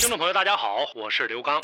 听众朋友，大家好，我是刘刚。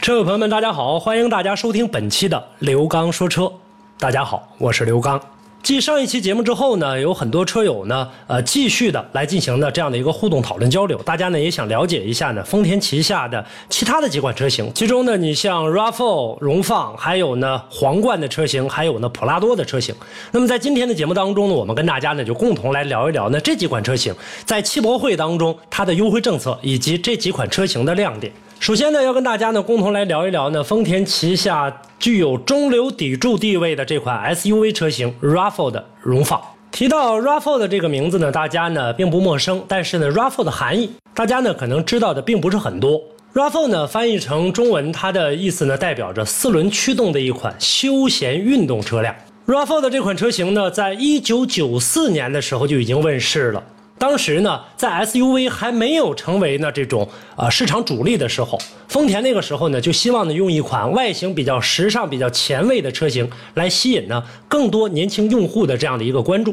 车友朋友们，大家好，欢迎大家收听本期的刘刚说车。大家好，我是刘刚。继上一期节目之后呢，有很多车友呢，呃，继续的来进行的这样的一个互动讨论交流。大家呢也想了解一下呢，丰田旗下的其他的几款车型，其中呢，你像 RAV4、荣放，还有呢皇冠的车型，还有呢普拉多的车型。那么在今天的节目当中呢，我们跟大家呢就共同来聊一聊呢这几款车型在汽博会当中它的优惠政策以及这几款车型的亮点。首先呢，要跟大家呢共同来聊一聊呢，丰田旗下具有中流砥柱地位的这款 SUV 车型 RAV4 的荣放。提到 RAV4 的这个名字呢，大家呢并不陌生，但是呢 RAV4 的含义，大家呢可能知道的并不是很多。RAV4 呢翻译成中文，它的意思呢代表着四轮驱动的一款休闲运动车辆。RAV4 的这款车型呢，在一九九四年的时候就已经问世了。当时呢，在 SUV 还没有成为呢这种呃市场主力的时候，丰田那个时候呢就希望呢用一款外形比较时尚、比较前卫的车型来吸引呢更多年轻用户的这样的一个关注。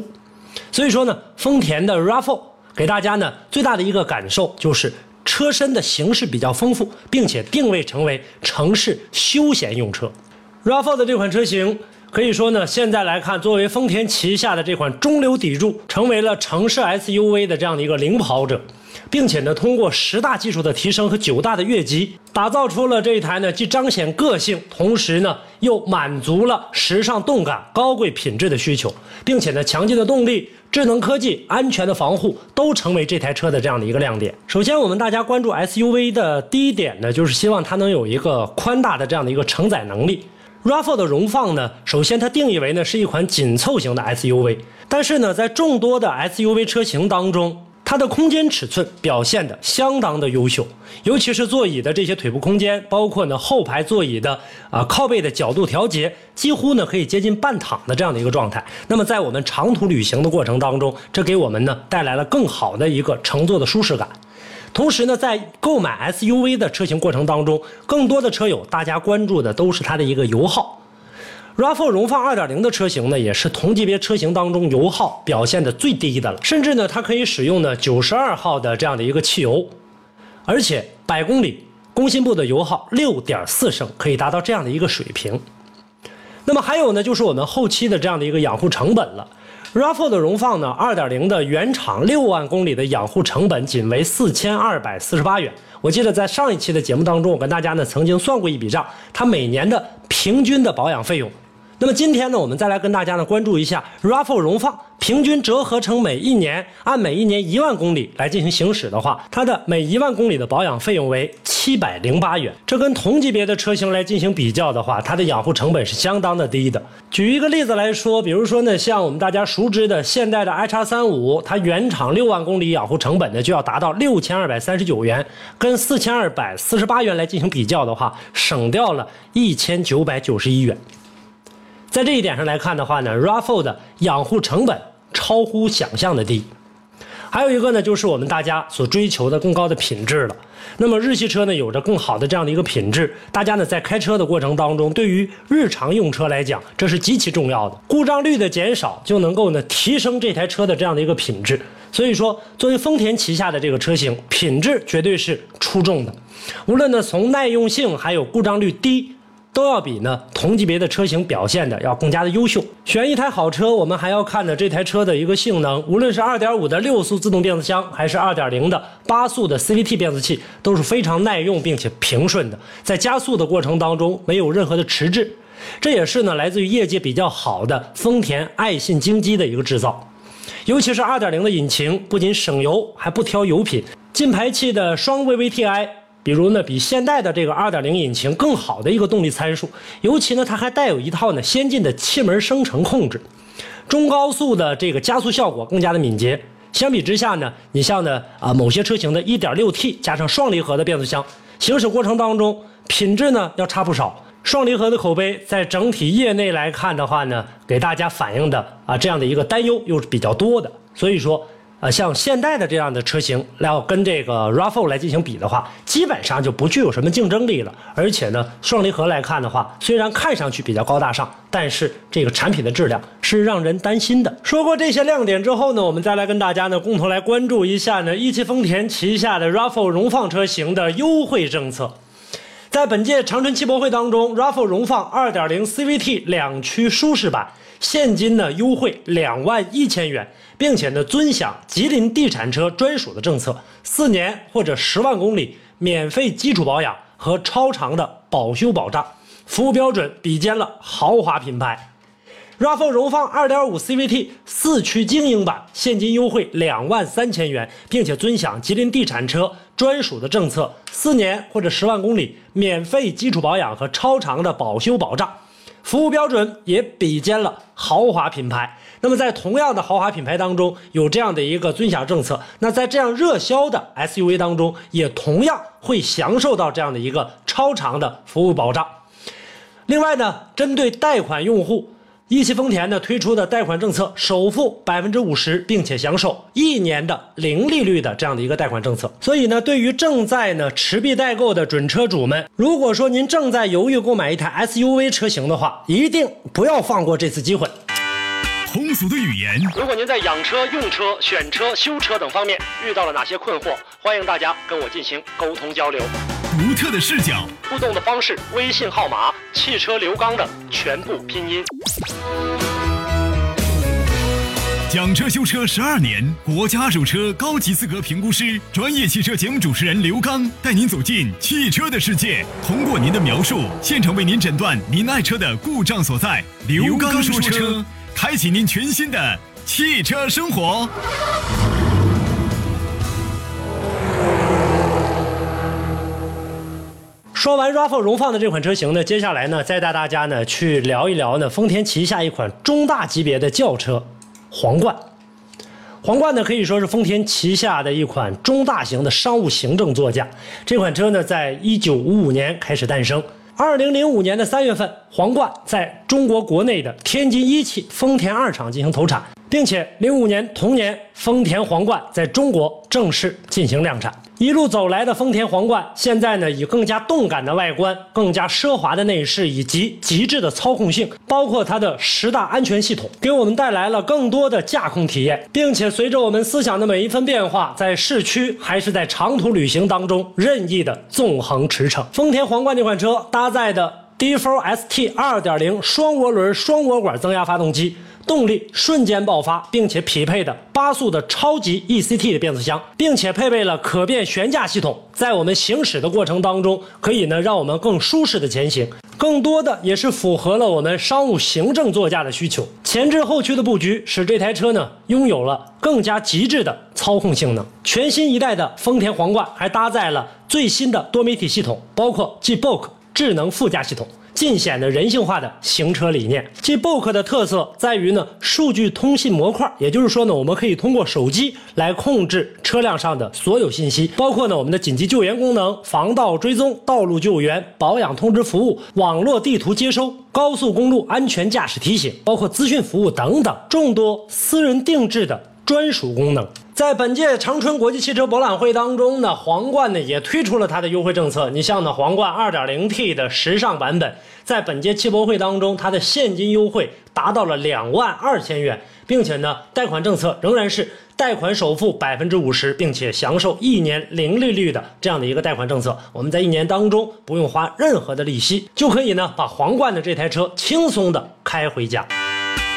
所以说呢，丰田的 RAV4 给大家呢最大的一个感受就是车身的形式比较丰富，并且定位成为城市休闲用车。RAV4 的这款车型。可以说呢，现在来看，作为丰田旗下的这款中流砥柱，成为了城市 SUV 的这样的一个领跑者，并且呢，通过十大技术的提升和九大的越级，打造出了这一台呢既彰显个性，同时呢又满足了时尚动感、高贵品质的需求，并且呢，强劲的动力、智能科技、安全的防护都成为这台车的这样的一个亮点。首先，我们大家关注 SUV 的第一点呢，就是希望它能有一个宽大的这样的一个承载能力。RAV4 的荣放呢，首先它定义为呢是一款紧凑型的 SUV，但是呢，在众多的 SUV 车型当中，它的空间尺寸表现的相当的优秀，尤其是座椅的这些腿部空间，包括呢后排座椅的啊靠背的角度调节，几乎呢可以接近半躺的这样的一个状态。那么在我们长途旅行的过程当中，这给我们呢带来了更好的一个乘坐的舒适感。同时呢，在购买 SUV 的车型过程当中，更多的车友大家关注的都是它的一个油耗。RAV4 荣放2.0的车型呢，也是同级别车型当中油耗表现的最低的了，甚至呢，它可以使用呢92号的这样的一个汽油，而且百公里工信部的油耗6.4升，可以达到这样的一个水平。那么还有呢，就是我们后期的这样的一个养护成本了。RAV4 的荣放呢，2.0的原厂六万公里的养护成本仅为四千二百四十八元。我记得在上一期的节目当中，我跟大家呢曾经算过一笔账，它每年的平均的保养费用。那么今天呢，我们再来跟大家呢关注一下 RAV4 荣放平均折合成每一年按每一年一万公里来进行行驶的话，它的每一万公里的保养费用为七百零八元。这跟同级别的车型来进行比较的话，它的养护成本是相当的低的。举一个例子来说，比如说呢，像我们大家熟知的现代的 i 叉三五，它原厂六万公里养护成本呢就要达到六千二百三十九元，跟四千二百四十八元来进行比较的话，省掉了一千九百九十一元。在这一点上来看的话呢，RAV4 的养护成本超乎想象的低。还有一个呢，就是我们大家所追求的更高的品质了。那么日系车呢，有着更好的这样的一个品质，大家呢在开车的过程当中，对于日常用车来讲，这是极其重要的。故障率的减少就能够呢提升这台车的这样的一个品质。所以说，作为丰田旗下的这个车型，品质绝对是出众的。无论呢从耐用性，还有故障率低。都要比呢同级别的车型表现的要更加的优秀。选一台好车，我们还要看的这台车的一个性能，无论是2.5的六速自动变速箱，还是2.0的八速的 CVT 变速器，都是非常耐用并且平顺的，在加速的过程当中没有任何的迟滞。这也是呢来自于业界比较好的丰田爱信精机的一个制造。尤其是2.0的引擎，不仅省油，还不挑油品，进排气的双 VVTi。比如呢，比现代的这个2.0引擎更好的一个动力参数，尤其呢，它还带有一套呢先进的气门生成控制，中高速的这个加速效果更加的敏捷，相比之下呢，你像呢啊某些车型的 1.6T 加上双离合的变速箱，行驶过程当中品质呢要差不少。双离合的口碑在整体业内来看的话呢，给大家反映的啊这样的一个担忧又是比较多的。所以说，呃像现代的这样的车型要跟这个 RAV4 来进行比的话，基本上就不具有什么竞争力了。而且呢，双离合来看的话，虽然看上去比较高大上，但是这个产品的质量是让人担心的。说过这些亮点之后呢，我们再来跟大家呢共同来关注一下呢一汽丰田旗下的 RAV4 荣放车型的优惠政策。在本届长春汽博会当中，RAV4 荣放2.0 CVT 两驱舒适版现金呢优惠两万一千元，并且呢尊享吉林地产车专属的政策，四年或者十万公里免费基础保养和超长的保修保障，服务标准比肩了豪华品牌。RAV4 荣放2.5 CVT 四驱精英版现金优惠两万三千元，并且尊享吉林地产车专属的政策，四年或者十万公里免费基础保养和超长的保修保障，服务标准也比肩了豪华品牌。那么在同样的豪华品牌当中，有这样的一个尊享政策，那在这样热销的 SUV 当中，也同样会享受到这样的一个超长的服务保障。另外呢，针对贷款用户。一汽丰田呢推出的贷款政策，首付百分之五十，并且享受一年的零利率的这样的一个贷款政策。所以呢，对于正在呢持币待购的准车主们，如果说您正在犹豫购买一台 SUV 车型的话，一定不要放过这次机会。通俗的语言，如果您在养车、用车、选车、修车等方面遇到了哪些困惑，欢迎大家跟我进行沟通交流。独特的视角，互动的方式，微信号码：汽车刘刚的全部拼音。讲车修车十二年，国家二手车高级资格评估师，专业汽车节目主持人刘刚带您走进汽车的世界，通过您的描述，现场为您诊断您爱车的故障所在。刘刚说车，开启您全新的汽车生活。说完 RAV4 荣放的这款车型呢，接下来呢，再带大家呢去聊一聊呢丰田旗下一款中大级别的轿车，皇冠。皇冠呢可以说是丰田旗下的一款中大型的商务行政座驾。这款车呢，在一九五五年开始诞生。二零零五年的三月份，皇冠在中国国内的天津一汽丰田二厂进行投产，并且零五年同年，丰田皇冠在中国正式进行量产。一路走来的丰田皇冠，现在呢以更加动感的外观、更加奢华的内饰以及极致的操控性，包括它的十大安全系统，给我们带来了更多的驾控体验，并且随着我们思想的每一分变化，在市区还是在长途旅行当中任意的纵横驰骋。丰田皇冠这款车搭载的 D4 ST 2.0双涡轮双涡管增压发动机。动力瞬间爆发，并且匹配的八速的超级 ECT 的变速箱，并且配备了可变悬架系统，在我们行驶的过程当中，可以呢让我们更舒适的前行，更多的也是符合了我们商务行政座驾的需求。前置后驱的布局使这台车呢拥有了更加极致的操控性能。全新一代的丰田皇冠还搭载了最新的多媒体系统，包括 G-BOC 智能副驾系统。尽显的人性化的行车理念。G Book 的特色在于呢，数据通信模块，也就是说呢，我们可以通过手机来控制车辆上的所有信息，包括呢我们的紧急救援功能、防盗追踪、道路救援、保养通知服务、网络地图接收、高速公路安全驾驶提醒，包括资讯服务等等众多私人定制的专属功能。在本届长春国际汽车博览会当中呢，皇冠呢也推出了它的优惠政策。你像呢，皇冠 2.0T 的时尚版本，在本届汽博会当中，它的现金优惠达到了两万二千元，并且呢，贷款政策仍然是贷款首付百分之五十，并且享受一年零利率的这样的一个贷款政策。我们在一年当中不用花任何的利息，就可以呢把皇冠的这台车轻松的开回家。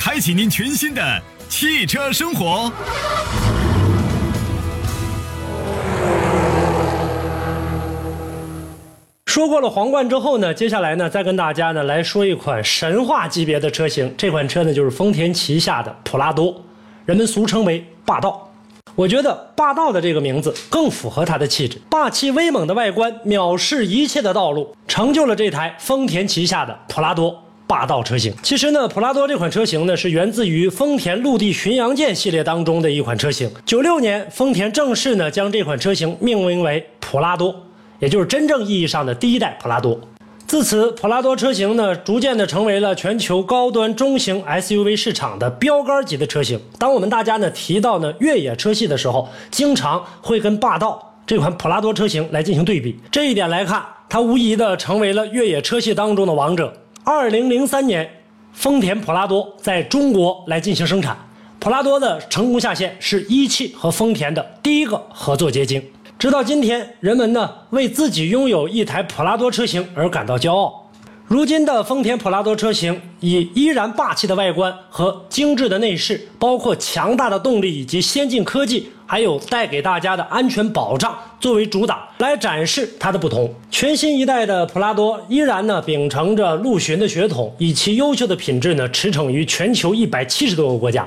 开启您全新的汽车生活。说过了皇冠之后呢接下来呢再跟大家呢来说一款神话级别的车型这款车呢就是丰田旗下的普拉多人们俗称为霸道。我觉得霸道的这个名字更符合它的气质霸气威猛的外观藐视一切的道路成就了这台丰田旗下的普拉多。霸道车型。其实呢，普拉多这款车型呢，是源自于丰田陆地巡洋舰系列当中的一款车型。九六年，丰田正式呢将这款车型命名为普拉多。也就是真正意义上的第一代普拉多。自此，普拉多车型呢，逐渐的成为了全球高端中型 SUV 市场的标杆级的车型。当我们大家呢提到呢越野车系的时候，经常会跟霸道这款普拉多车型来进行对比。这一点来看，它无疑的成为了越野车系当中的王者。二零零三年，丰田普拉多在中国来进行生产。普拉多的成功下线，是一汽和丰田的第一个合作结晶。直到今天，人们呢为自己拥有一台普拉多车型而感到骄傲。如今的丰田普拉多车型以依然霸气的外观和精致的内饰，包括强大的动力以及先进科技，还有带给大家的安全保障作为主打，来展示它的不同。全新一代的普拉多依然呢秉承着陆巡的血统，以其优秀的品质呢驰骋于全球一百七十多个国家。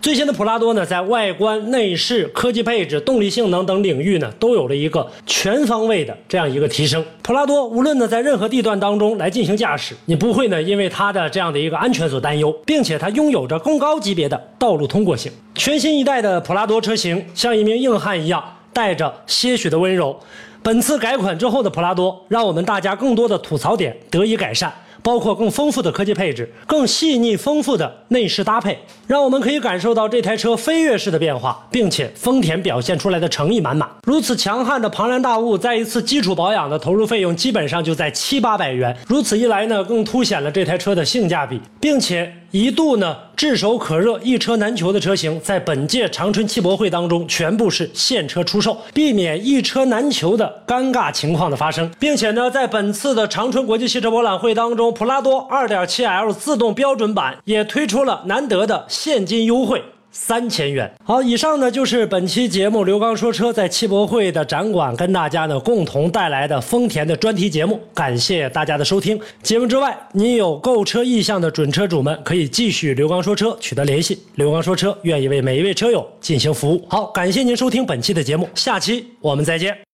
最新的普拉多呢，在外观、内饰、科技配置、动力性能等领域呢，都有了一个全方位的这样一个提升。普拉多无论呢在任何地段当中来进行驾驶，你不会呢因为它的这样的一个安全所担忧，并且它拥有着更高级别的道路通过性。全新一代的普拉多车型像一名硬汉一样，带着些许的温柔。本次改款之后的普拉多，让我们大家更多的吐槽点得以改善。包括更丰富的科技配置、更细腻丰富的内饰搭配，让我们可以感受到这台车飞跃式的变化，并且丰田表现出来的诚意满满。如此强悍的庞然大物，在一次基础保养的投入费用基本上就在七八百元。如此一来呢，更凸显了这台车的性价比，并且一度呢炙手可热、一车难求的车型，在本届长春汽博会当中全部是现车出售，避免一车难求的尴尬情况的发生，并且呢，在本次的长春国际汽车博览会当中。普拉多 2.7L 自动标准版也推出了难得的现金优惠三千元。好，以上呢就是本期节目刘刚说车在汽博会的展馆跟大家呢共同带来的丰田的专题节目，感谢大家的收听。节目之外，你有购车意向的准车主们可以继续刘刚说车取得联系，刘刚说车愿意为每一位车友进行服务。好，感谢您收听本期的节目，下期我们再见。